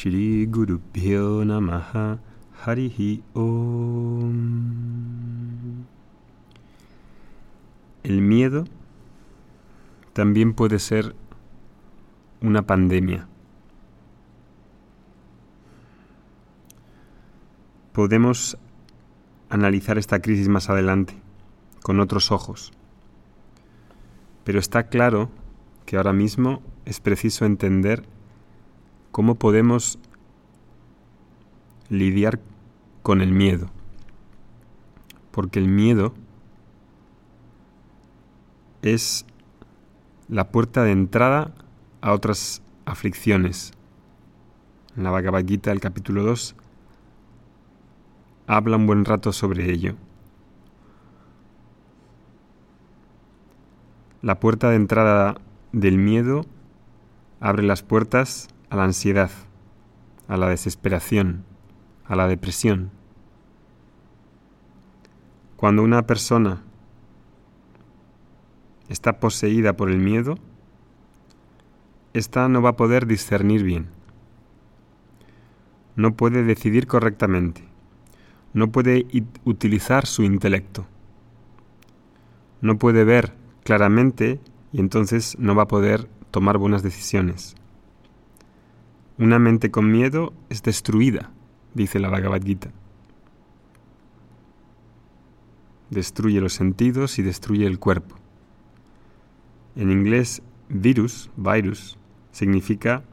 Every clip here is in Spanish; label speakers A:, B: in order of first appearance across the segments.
A: Shri Guru Pyo Namaha Harihi Om. El miedo también puede ser una pandemia. Podemos analizar esta crisis más adelante, con otros ojos. Pero está claro que ahora mismo es preciso entender cómo podemos lidiar con el miedo. Porque el miedo es la puerta de entrada a otras aflicciones. En la Bhagavad Gita, el capítulo 2, habla un buen rato sobre ello. La puerta de entrada del miedo abre las puertas a la ansiedad, a la desesperación, a la depresión. Cuando una persona está poseída por el miedo, ésta no va a poder discernir bien. No puede decidir correctamente. No puede utilizar su intelecto. No puede ver claramente y entonces no va a poder tomar buenas decisiones. Una mente con miedo es destruida, dice la Bhagavad Gita. Destruye los sentidos y destruye el cuerpo. En inglés, virus, virus, significa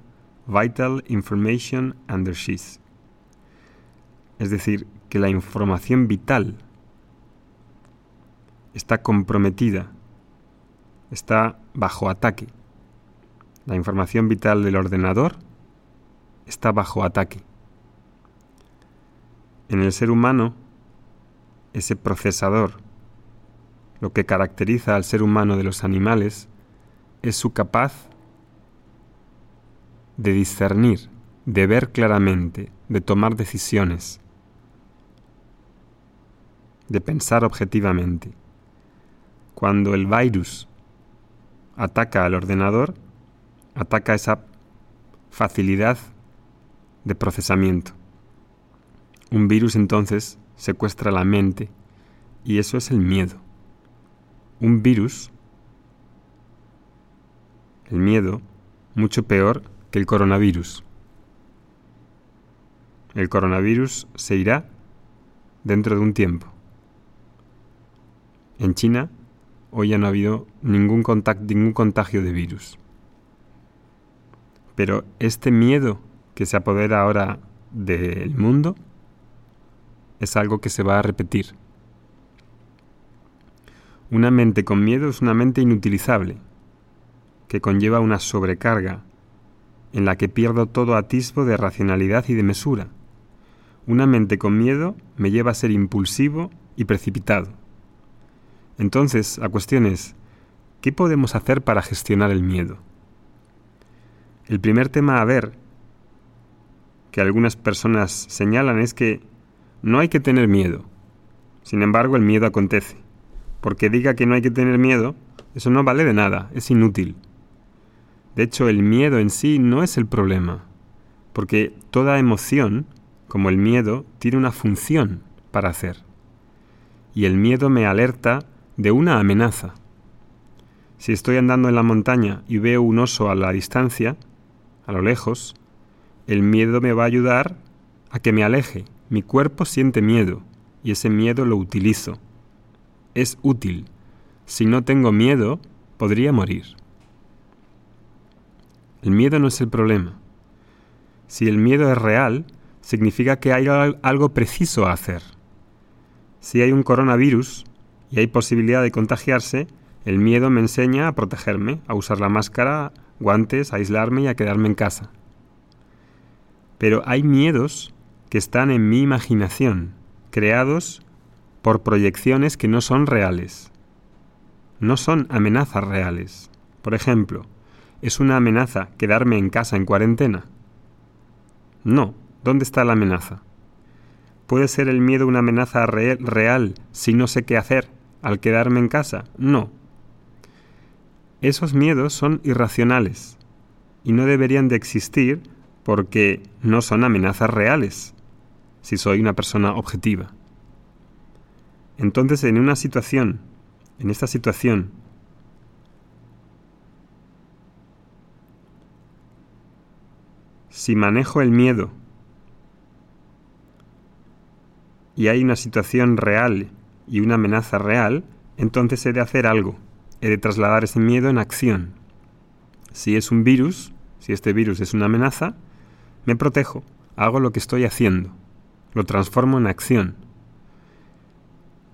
A: Vital Information Under Sheath. Es decir, que la información vital está comprometida, está bajo ataque. La información vital del ordenador está bajo ataque. En el ser humano, ese procesador, lo que caracteriza al ser humano de los animales, es su capaz de discernir, de ver claramente, de tomar decisiones, de pensar objetivamente. Cuando el virus ataca al ordenador, ataca esa facilidad de procesamiento. Un virus entonces secuestra la mente y eso es el miedo. Un virus, el miedo, mucho peor que el coronavirus. El coronavirus se irá dentro de un tiempo. En China hoy ya no ha habido ningún, ningún contagio de virus. Pero este miedo que se apodera ahora del mundo es algo que se va a repetir. Una mente con miedo es una mente inutilizable, que conlleva una sobrecarga en la que pierdo todo atisbo de racionalidad y de mesura. Una mente con miedo me lleva a ser impulsivo y precipitado. Entonces, la cuestión es, ¿qué podemos hacer para gestionar el miedo? El primer tema a ver, que algunas personas señalan, es que no hay que tener miedo. Sin embargo, el miedo acontece. Porque diga que no hay que tener miedo, eso no vale de nada, es inútil. De hecho, el miedo en sí no es el problema, porque toda emoción, como el miedo, tiene una función para hacer. Y el miedo me alerta de una amenaza. Si estoy andando en la montaña y veo un oso a la distancia, a lo lejos, el miedo me va a ayudar a que me aleje. Mi cuerpo siente miedo y ese miedo lo utilizo. Es útil. Si no tengo miedo, podría morir. El miedo no es el problema. Si el miedo es real, significa que hay algo preciso a hacer. Si hay un coronavirus y hay posibilidad de contagiarse, el miedo me enseña a protegerme, a usar la máscara, guantes, a aislarme y a quedarme en casa. Pero hay miedos que están en mi imaginación, creados por proyecciones que no son reales. No son amenazas reales. Por ejemplo, ¿Es una amenaza quedarme en casa en cuarentena? No. ¿Dónde está la amenaza? ¿Puede ser el miedo una amenaza real si no sé qué hacer al quedarme en casa? No. Esos miedos son irracionales y no deberían de existir porque no son amenazas reales, si soy una persona objetiva. Entonces, en una situación, en esta situación, si manejo el miedo y hay una situación real y una amenaza real, entonces he de hacer algo, he de trasladar ese miedo en acción. Si es un virus, si este virus es una amenaza, me protejo, hago lo que estoy haciendo, lo transformo en acción.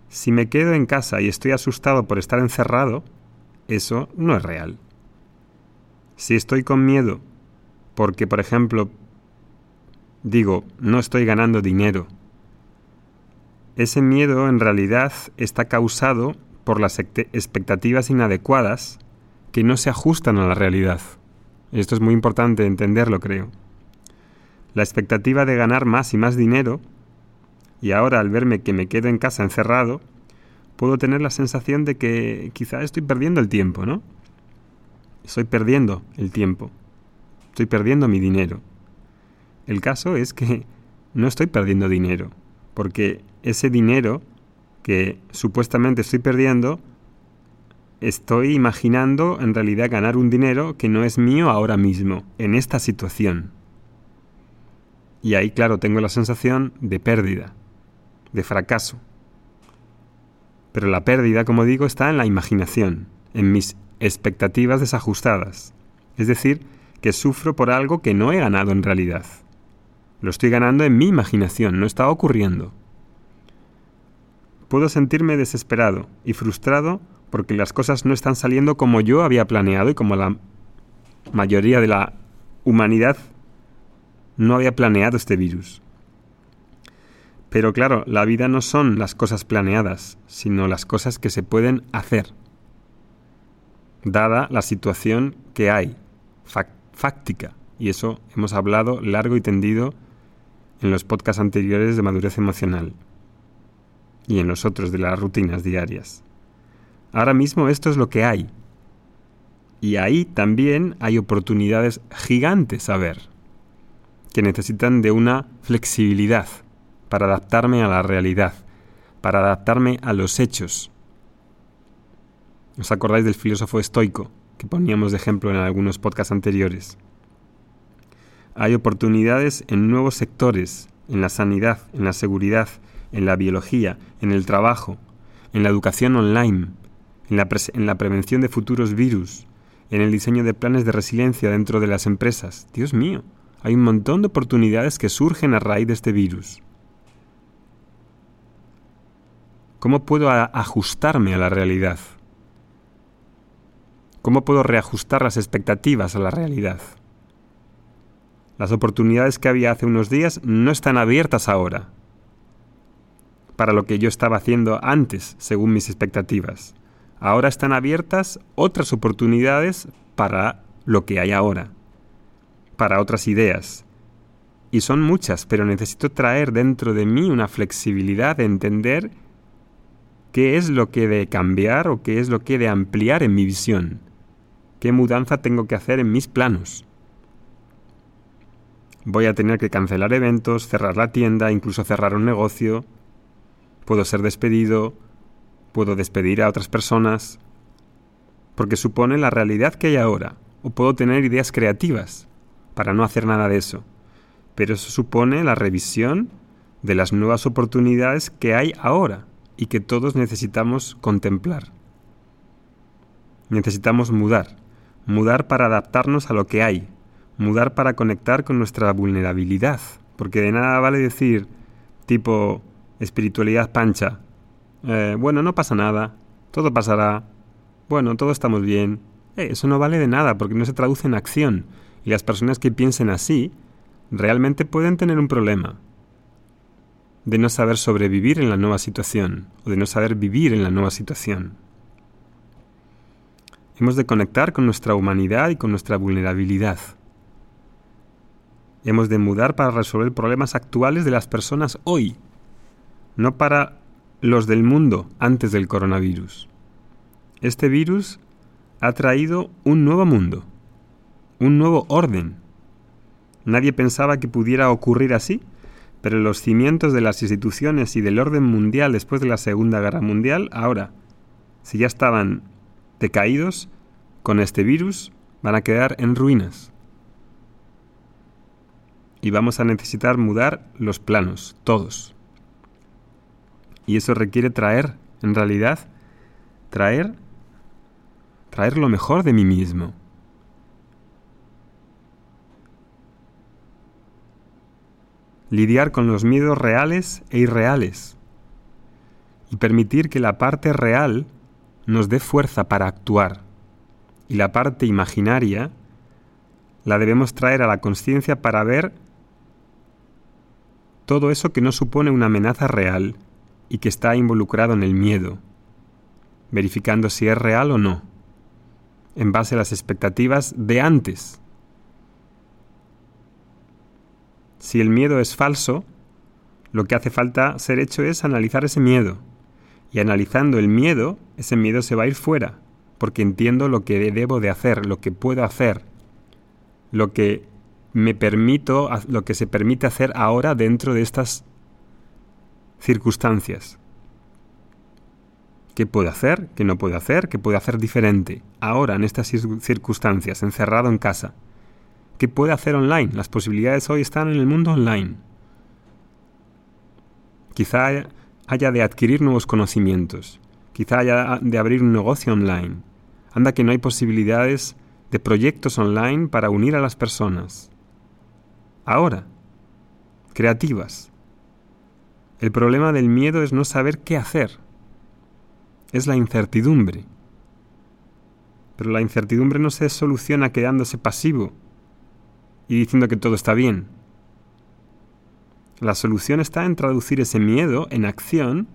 A: Si me quedo en casa y estoy asustado por estar encerrado, eso no es real. Si estoy con miedo porque, por ejemplo, digo, no estoy ganando dinero, ese miedo en realidad está causado por las expectativas inadecuadas que no se ajustan a la realidad. Esto es muy importante entenderlo, creo. La expectativa de ganar más y más dinero, y ahora al verme que me quedo en casa encerrado, puedo tener la sensación de que quizá estoy perdiendo el tiempo, ¿no? Estoy perdiendo el tiempo. Estoy perdiendo mi dinero. El caso es que no estoy perdiendo dinero, porque ese dinero que supuestamente estoy perdiendo, estoy imaginando en realidad ganar un dinero que no es mío ahora mismo, en esta situación. Y ahí, claro, tengo la sensación de pérdida, de fracaso. Pero la pérdida, como digo, está en la imaginación, en mis expectativas desajustadas. Es decir, que sufro por algo que no he ganado en realidad. Lo estoy ganando en mi imaginación, no está ocurriendo. Puedo sentirme desesperado y frustrado porque las cosas no están saliendo como yo había planeado y como la mayoría de la humanidad no había planeado este virus. Pero claro, la vida no son las cosas planeadas, sino las cosas que se pueden hacer, dada la situación que hay, fáctica. Y eso hemos hablado largo y tendido en los podcasts anteriores de madurez emocional y en los otros de las rutinas diarias. Ahora mismo esto es lo que hay. Y ahí también hay oportunidades gigantes a ver, que necesitan de una flexibilidad para adaptarme a la realidad, para adaptarme a los hechos. ¿Os acordáis del filósofo estoico que poníamos de ejemplo en algunos podcasts anteriores? Hay oportunidades en nuevos sectores, en la sanidad, en la seguridad, en la biología, en el trabajo, en la educación online, en la, en la, prevención de futuros virus, en el diseño de planes de resiliencia dentro de las empresas. Dios mío, hay un montón de oportunidades que surgen a raíz de este virus. ¿Cómo puedo ajustarme a la realidad? ¿Cómo puedo reajustar las expectativas a la realidad? Las oportunidades que había hace unos días no están abiertas ahora para lo que yo estaba haciendo antes, según mis expectativas. Ahora están abiertas otras oportunidades para lo que hay ahora, para otras ideas. Y son muchas, pero necesito traer dentro de mí una flexibilidad de entender qué es lo que he de cambiar o qué es lo que he de ampliar en mi visión, qué mudanza tengo que hacer en mis planos. Voy a tener que cancelar eventos, cerrar la tienda, incluso cerrar un negocio, puedo ser despedido, puedo despedir a otras personas, porque supone la realidad que hay ahora, o puedo tener ideas creativas para no hacer nada de eso, pero eso supone la revisión de las nuevas oportunidades que hay ahora y que todos necesitamos contemplar. Necesitamos mudar, mudar para adaptarnos a lo que hay, mudar para conectar con nuestra vulnerabilidad, porque de nada vale decir tipo, espiritualidad pancha. Eh, bueno, no pasa nada, todo pasará. Bueno, todos estamos bien. Eh, eso no vale de nada porque no se traduce en acción. Y las personas que piensen así realmente pueden tener un problema de no saber sobrevivir en la nueva situación o de no saber vivir en la nueva situación. Hemos de conectar con nuestra humanidad y con nuestra vulnerabilidad. Hemos de mudar para resolver problemas actuales de las personas hoy no para los del mundo antes del coronavirus. Este virus ha traído un nuevo mundo, un nuevo orden, Nadie pensaba que pudiera ocurrir así, pero los cimientos de las instituciones y del orden mundial después de la Segunda Guerra Mundial, ahora, si ya estaban decaídos, con este virus van a quedar en ruinas. Y vamos a necesitar mudar los planos, todos. Y eso requiere traer, en realidad, traer, traer lo mejor de mí mismo. Lidiar con los miedos reales e irreales. Y permitir que la parte real nos dé fuerza para actuar. Y la parte imaginaria la debemos traer a la conciencia para ver todo eso que no supone una amenaza real y que está involucrado en el miedo, verificando si es real o no, en base a las expectativas de antes. Si el miedo es falso, lo que hace falta ser hecho es analizar ese miedo. Y analizando el miedo, ese miedo se va a ir fuera, porque entiendo lo que debo de hacer, lo que puedo hacer, lo que me permito, lo que se permite hacer ahora dentro de estas circunstancias. ¿Qué puedo hacer? ¿Qué no puedo hacer? ¿Qué puedo hacer diferente? Ahora, en estas circunstancias, encerrado en casa. ¿Qué puedo hacer online? Las posibilidades hoy están en el mundo online. Quizá haya de adquirir nuevos conocimientos. Quizá haya de abrir un negocio online. Anda que no hay posibilidades de proyectos online para unir a las personas. Ahora, creativas, el problema del miedo es no saber qué hacer. Es la incertidumbre. Pero la incertidumbre no se soluciona quedándose pasivo y diciendo que todo está bien. La solución está en traducir ese miedo en acción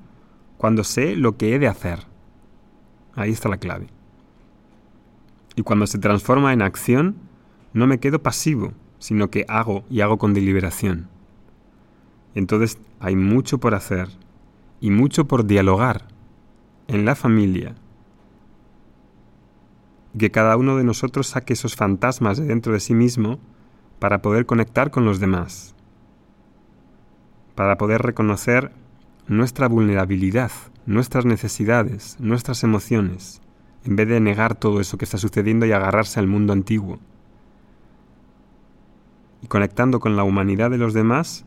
A: cuando sé lo que he de hacer. Ahí está la clave. Y cuando se transforma en acción, no me quedo pasivo, sino que hago y hago con deliberación. Entonces hay mucho por hacer y mucho por dialogar en la familia. Que cada uno de nosotros saque esos fantasmas de dentro de sí mismo para poder conectar con los demás, para poder reconocer nuestra vulnerabilidad, nuestras necesidades, nuestras emociones, en vez de negar todo eso que está sucediendo y agarrarse al mundo antiguo. Y conectando con la humanidad de los demás,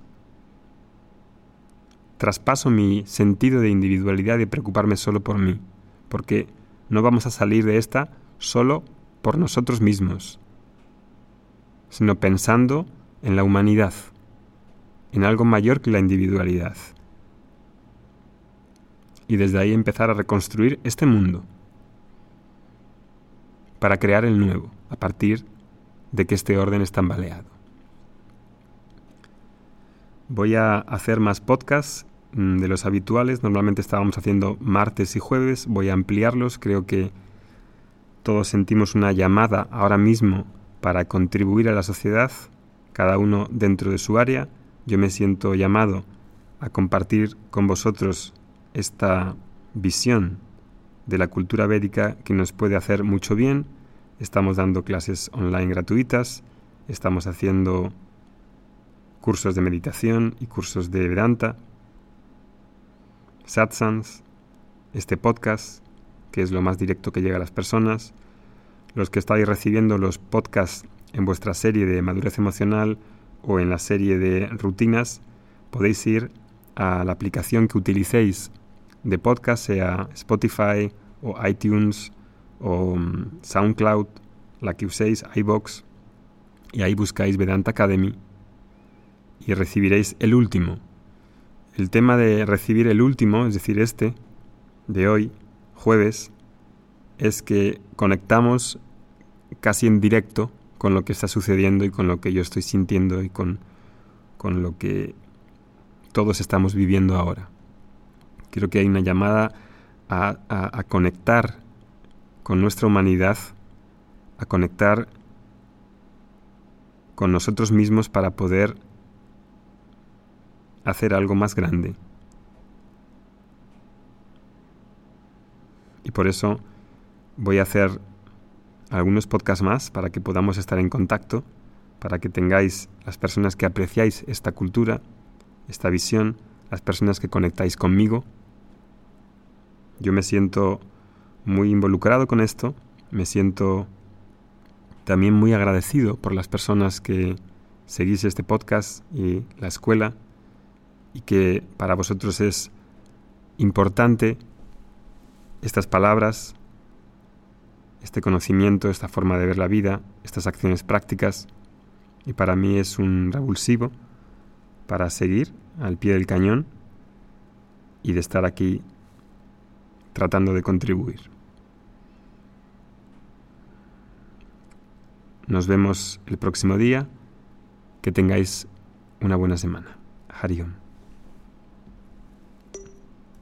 A: traspaso mi sentido de individualidad y preocuparme solo por mí, porque no vamos a salir de esta solo por nosotros mismos, sino pensando en la humanidad, en algo mayor que la individualidad. Y desde ahí empezar a reconstruir este mundo, para crear el nuevo, a partir de que este orden está tambaleado. Voy a hacer más podcasts Mm, de los habituales. Normalmente estábamos haciendo martes y jueves. Voy a ampliarlos. Creo que todos sentimos una llamada ahora mismo para contribuir a la sociedad, cada uno dentro de su área. Yo me siento llamado a compartir con vosotros esta visión de la cultura védica que nos puede hacer mucho bien. Estamos dando clases online gratuitas, estamos haciendo cursos de meditación y cursos de Vedanta satsangs, este podcast, que es lo más directo que llega a las personas, los que estáis recibiendo los podcasts en vuestra serie de madurez emocional o en la serie de rutinas, podéis ir a la aplicación que utilicéis de podcast, sea Spotify o iTunes o mm, SoundCloud, la que uséis, iBox, y ahí buscáis Vedanta Academy y recibiréis el último, el tema de recibir el último, es decir, este, de hoy, jueves, es que conectamos casi en directo con lo que está sucediendo y con lo que yo estoy sintiendo y con, con lo que todos estamos viviendo ahora. Creo que hay una llamada a, a conectar con nuestra humanidad, a conectar con nosotros mismos para poder hacer algo más grande. Y por eso voy a hacer algunos podcasts más para que podamos estar en contacto, para que tengáis las personas que apreciáis esta cultura, esta visión, las personas que conectáis conmigo. Yo me siento muy involucrado con esto, me siento también muy agradecido por las personas que seguís este podcast y la escuela y que para vosotros es importante estas palabras, este conocimiento, esta forma de ver la vida, estas acciones prácticas y para mí es un revulsivo para seguir al pie del cañón y de estar aquí tratando de contribuir. Nos vemos el próximo día. Que tengáis una buena semana. Hariom.